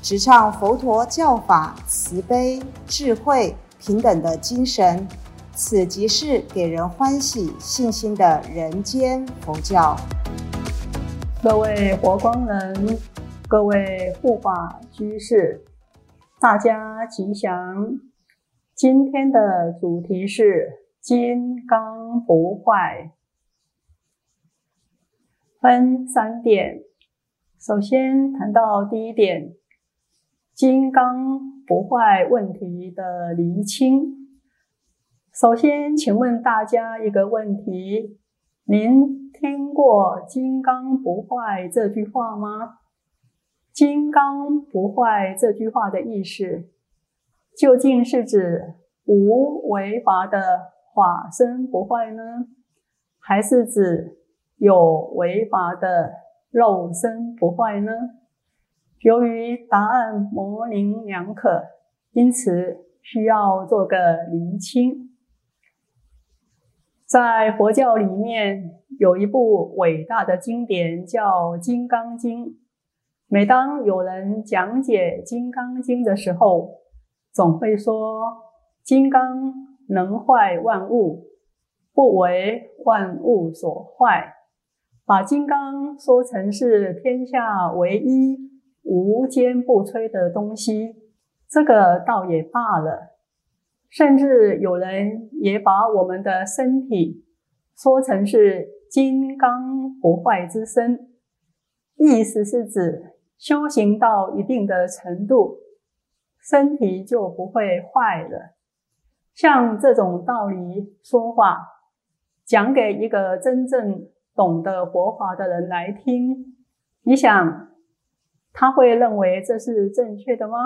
直唱佛陀教法慈悲、智慧、平等的精神。此即是给人欢喜、信心的人间佛教。各位佛光人，各位护法居士，大家吉祥。今天的主题是金刚不坏，分三点。首先谈到第一点，金刚不坏问题的厘清。首先，请问大家一个问题：您听过“金刚不坏”这句话吗？“金刚不坏”这句话的意思，究竟是指无为法的法身不坏呢，还是指有为法的肉身不坏呢？由于答案模棱两可，因此需要做个厘清。在佛教里面有一部伟大的经典叫《金刚经》。每当有人讲解《金刚经》的时候，总会说：“金刚能坏万物，不为万物所坏。”把金刚说成是天下唯一无坚不摧的东西，这个倒也罢了。甚至有人也把我们的身体说成是金刚不坏之身，意思是指修行到一定的程度，身体就不会坏了。像这种道理说话，讲给一个真正懂得佛法的人来听，你想他会认为这是正确的吗？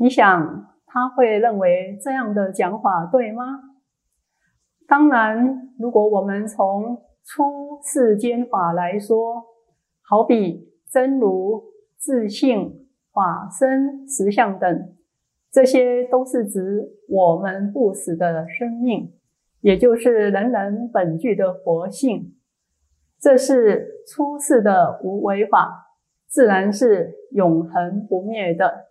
你想？他会认为这样的讲法对吗？当然，如果我们从出世间法来说，好比真如、自性、法身、实相等，这些都是指我们不死的生命，也就是人人本具的佛性。这是出世的无为法，自然是永恒不灭的。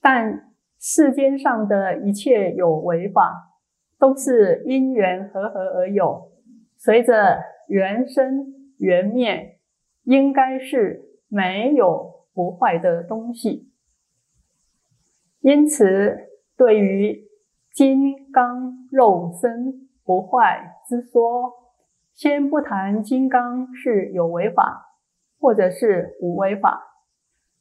但世间上的一切有为法，都是因缘合合而有，随着缘生缘灭，应该是没有不坏的东西。因此，对于金刚肉身不坏之说，先不谈金刚是有为法，或者是无为法。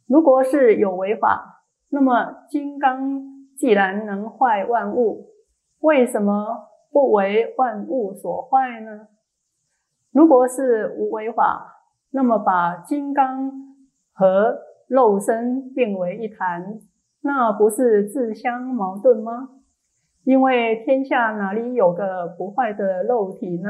如果是有为法，那么，金刚既然能坏万物，为什么不为万物所坏呢？如果是无为法，那么把金刚和肉身并为一谈，那不是自相矛盾吗？因为天下哪里有个不坏的肉体呢？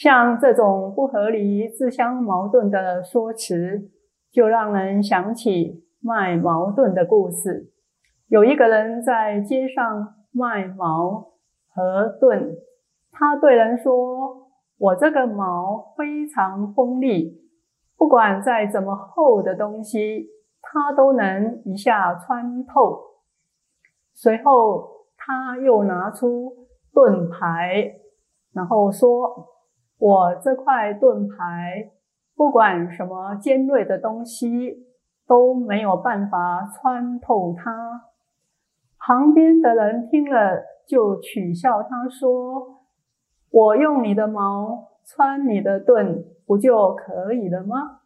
像这种不合理、自相矛盾的说辞，就让人想起。卖矛盾的故事，有一个人在街上卖矛和盾，他对人说：“我这个矛非常锋利，不管再怎么厚的东西，它都能一下穿透。”随后他又拿出盾牌，然后说：“我这块盾牌，不管什么尖锐的东西。”都没有办法穿透它。旁边的人听了就取笑他说：“我用你的矛穿你的盾，不就可以了吗？”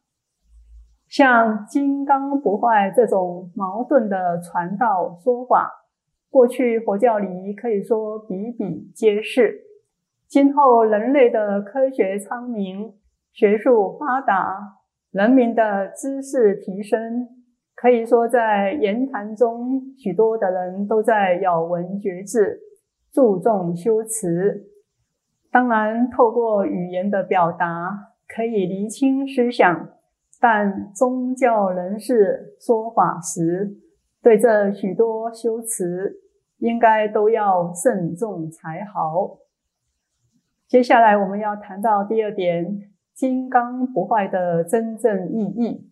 像金刚不坏这种矛盾的传道说法，过去佛教里可以说比比皆是。今后人类的科学昌明，学术发达。人民的知识提升，可以说，在言谈中，许多的人都在咬文嚼字，注重修辞。当然，透过语言的表达，可以厘清思想，但宗教人士说法时，对这许多修辞，应该都要慎重才好。接下来，我们要谈到第二点：金刚不坏的真正意义。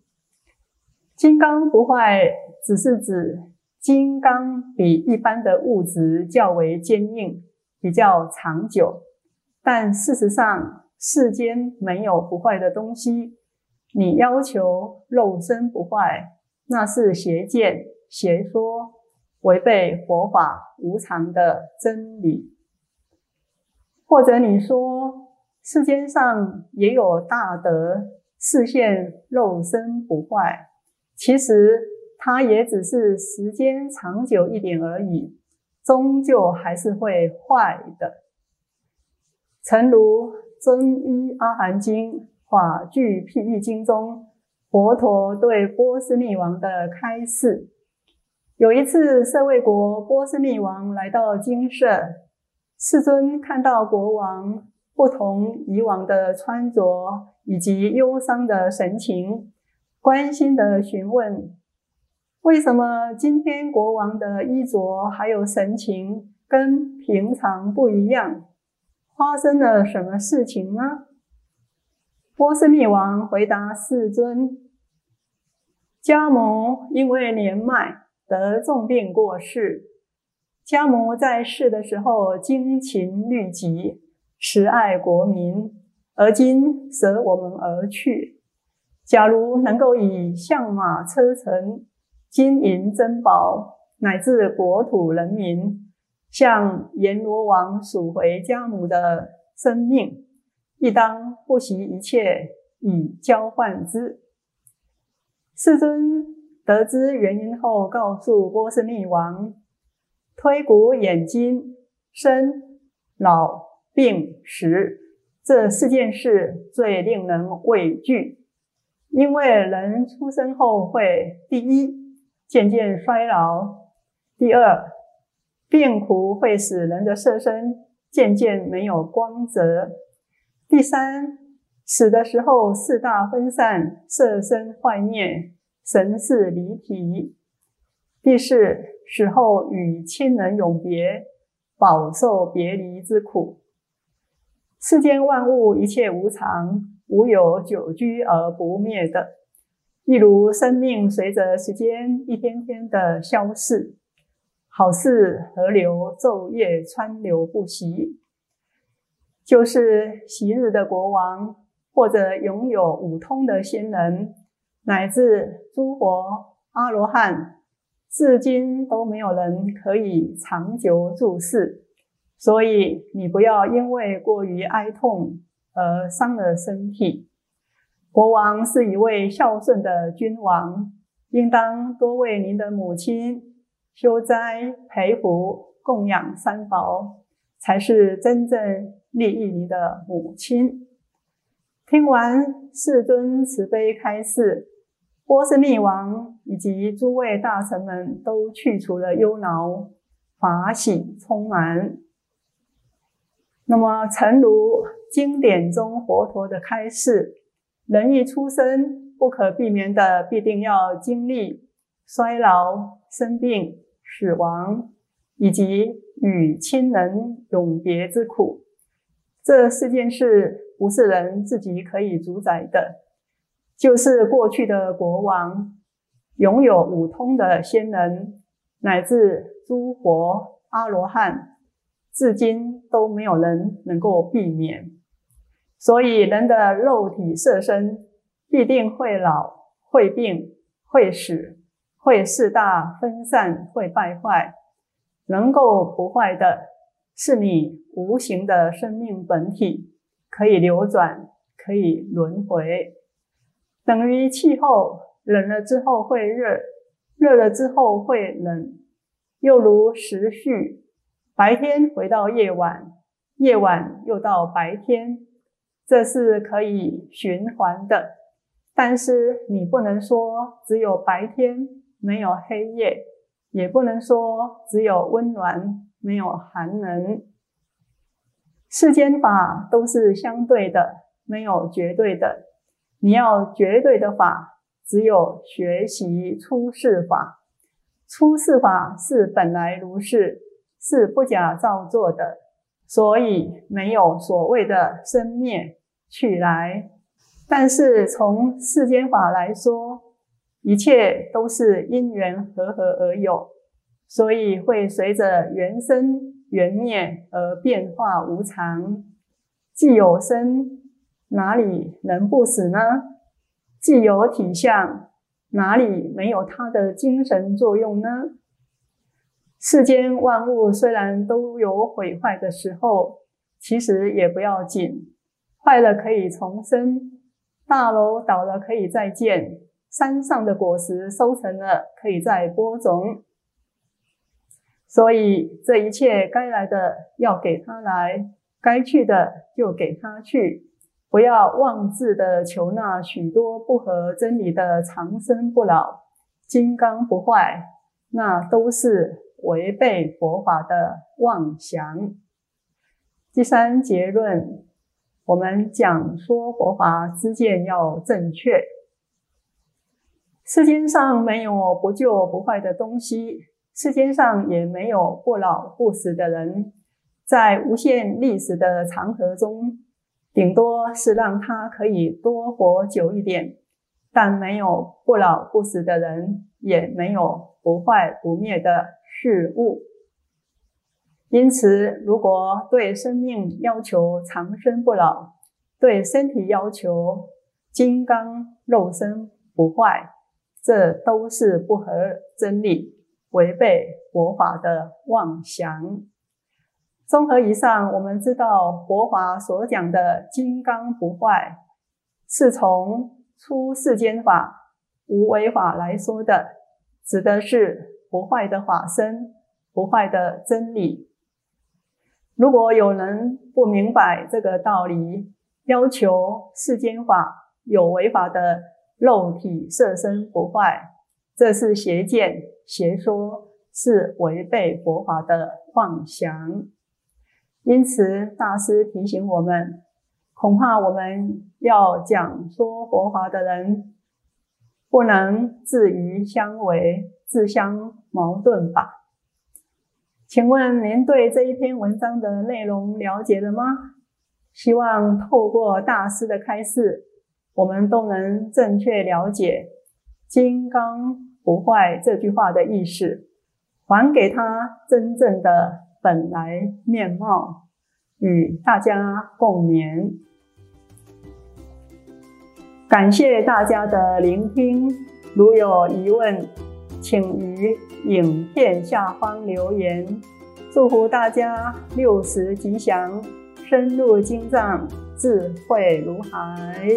金刚不坏，只是指金刚比一般的物质较为坚硬，比较长久。但事实上，世间没有不坏的东西。你要求肉身不坏，那是邪见、邪说，违背佛法无常的真理。或者你说，世间上也有大德视现肉身不坏。其实它也只是时间长久一点而已，终究还是会坏的。诚如《真一阿含经》《法句譬喻经》中，佛陀对波斯匿王的开示。有一次，舍卫国波斯匿王来到精舍，世尊看到国王不同以往的穿着以及忧伤的神情。关心的询问：“为什么今天国王的衣着还有神情跟平常不一样？发生了什么事情呢？”波斯匿王回答世尊：“迦摩因为年迈得重病过世。家母在世的时候精勤律己，慈爱国民，而今舍我们而去。”假如能够以象马车乘、金银珍宝，乃至国土人民，向阎罗王赎回家母的生命，亦当不惜一切以交换之。世尊得知原因后，告诉波斯匿王：推骨眼睛、生老病死这四件事，最令人畏惧。因为人出生后会第一渐渐衰老，第二病苦会使人的色身渐渐没有光泽，第三死的时候四大分散，色身坏灭，神识离体，第四死后与亲人永别，饱受别离之苦。世间万物一切无常。无有久居而不灭的，一如生命随着时间一天天的消逝，好似河流昼夜川流不息。就是昔日的国王，或者拥有五通的仙人，乃至诸佛阿罗汉，至今都没有人可以长久住世。所以你不要因为过于哀痛。而伤了身体。国王是一位孝顺的君王，应当多为您的母亲修斋、培福、供养三宝，才是真正利益你的母亲。听完世尊慈悲开示，波斯匿王以及诸位大臣们都去除了忧恼，法喜充满。那么，诚如经典中佛陀的开示，人一出生，不可避免的必定要经历衰老、生病、死亡，以及与亲人永别之苦。这四件事不是人自己可以主宰的，就是过去的国王、拥有五通的仙人，乃至诸佛阿罗汉。至今都没有人能够避免，所以人的肉体色身必定会老、会病、会死、会四大分散、会败坏。能够不坏的，是你无形的生命本体，可以流转，可以轮回。等于气候冷了之后会热，热了之后会冷，又如时序。白天回到夜晚，夜晚又到白天，这是可以循环的。但是你不能说只有白天没有黑夜，也不能说只有温暖没有寒冷。世间法都是相对的，没有绝对的。你要绝对的法，只有学习出世法。出世法是本来如是，是不假造作的，所以没有所谓的生灭去来。但是从世间法来说，一切都是因缘和合而有，所以会随着缘生缘灭而变化无常。既有生，哪里能不死呢？既有体相，哪里没有它的精神作用呢？世间万物虽然都有毁坏的时候，其实也不要紧，坏了可以重生。大楼倒了可以再建，山上的果实收成了可以再播种，所以这一切该来的要给他来，该去的就给他去，不要妄自的求那许多不合真理的长生不老、金刚不坏，那都是违背佛法的妄想。第三结论。我们讲说佛法之见要正确。世间上没有不旧不坏的东西，世间上也没有不老不死的人。在无限历史的长河中，顶多是让他可以多活久一点，但没有不老不死的人，也没有不坏不灭的事物。因此，如果对生命要求长生不老，对身体要求金刚肉身不坏，这都是不合真理、违背佛法的妄想。综合以上，我们知道佛法所讲的金刚不坏，是从出世间法、无为法来说的，指的是不坏的法身、不坏的真理。如果有人不明白这个道理，要求世间法有为法的肉体色身不坏，这是邪见邪说，是违背佛法的妄想。因此，大师提醒我们，恐怕我们要讲说佛法的人，不能自于相违、自相矛盾吧。请问您对这一篇文章的内容了解了吗？希望透过大师的开示，我们都能正确了解“金刚不坏”这句话的意思，还给他真正的本来面貌，与大家共勉。感谢大家的聆听，如有疑问。请于影片下方留言，祝福大家六十吉祥，深入经藏，智慧如海。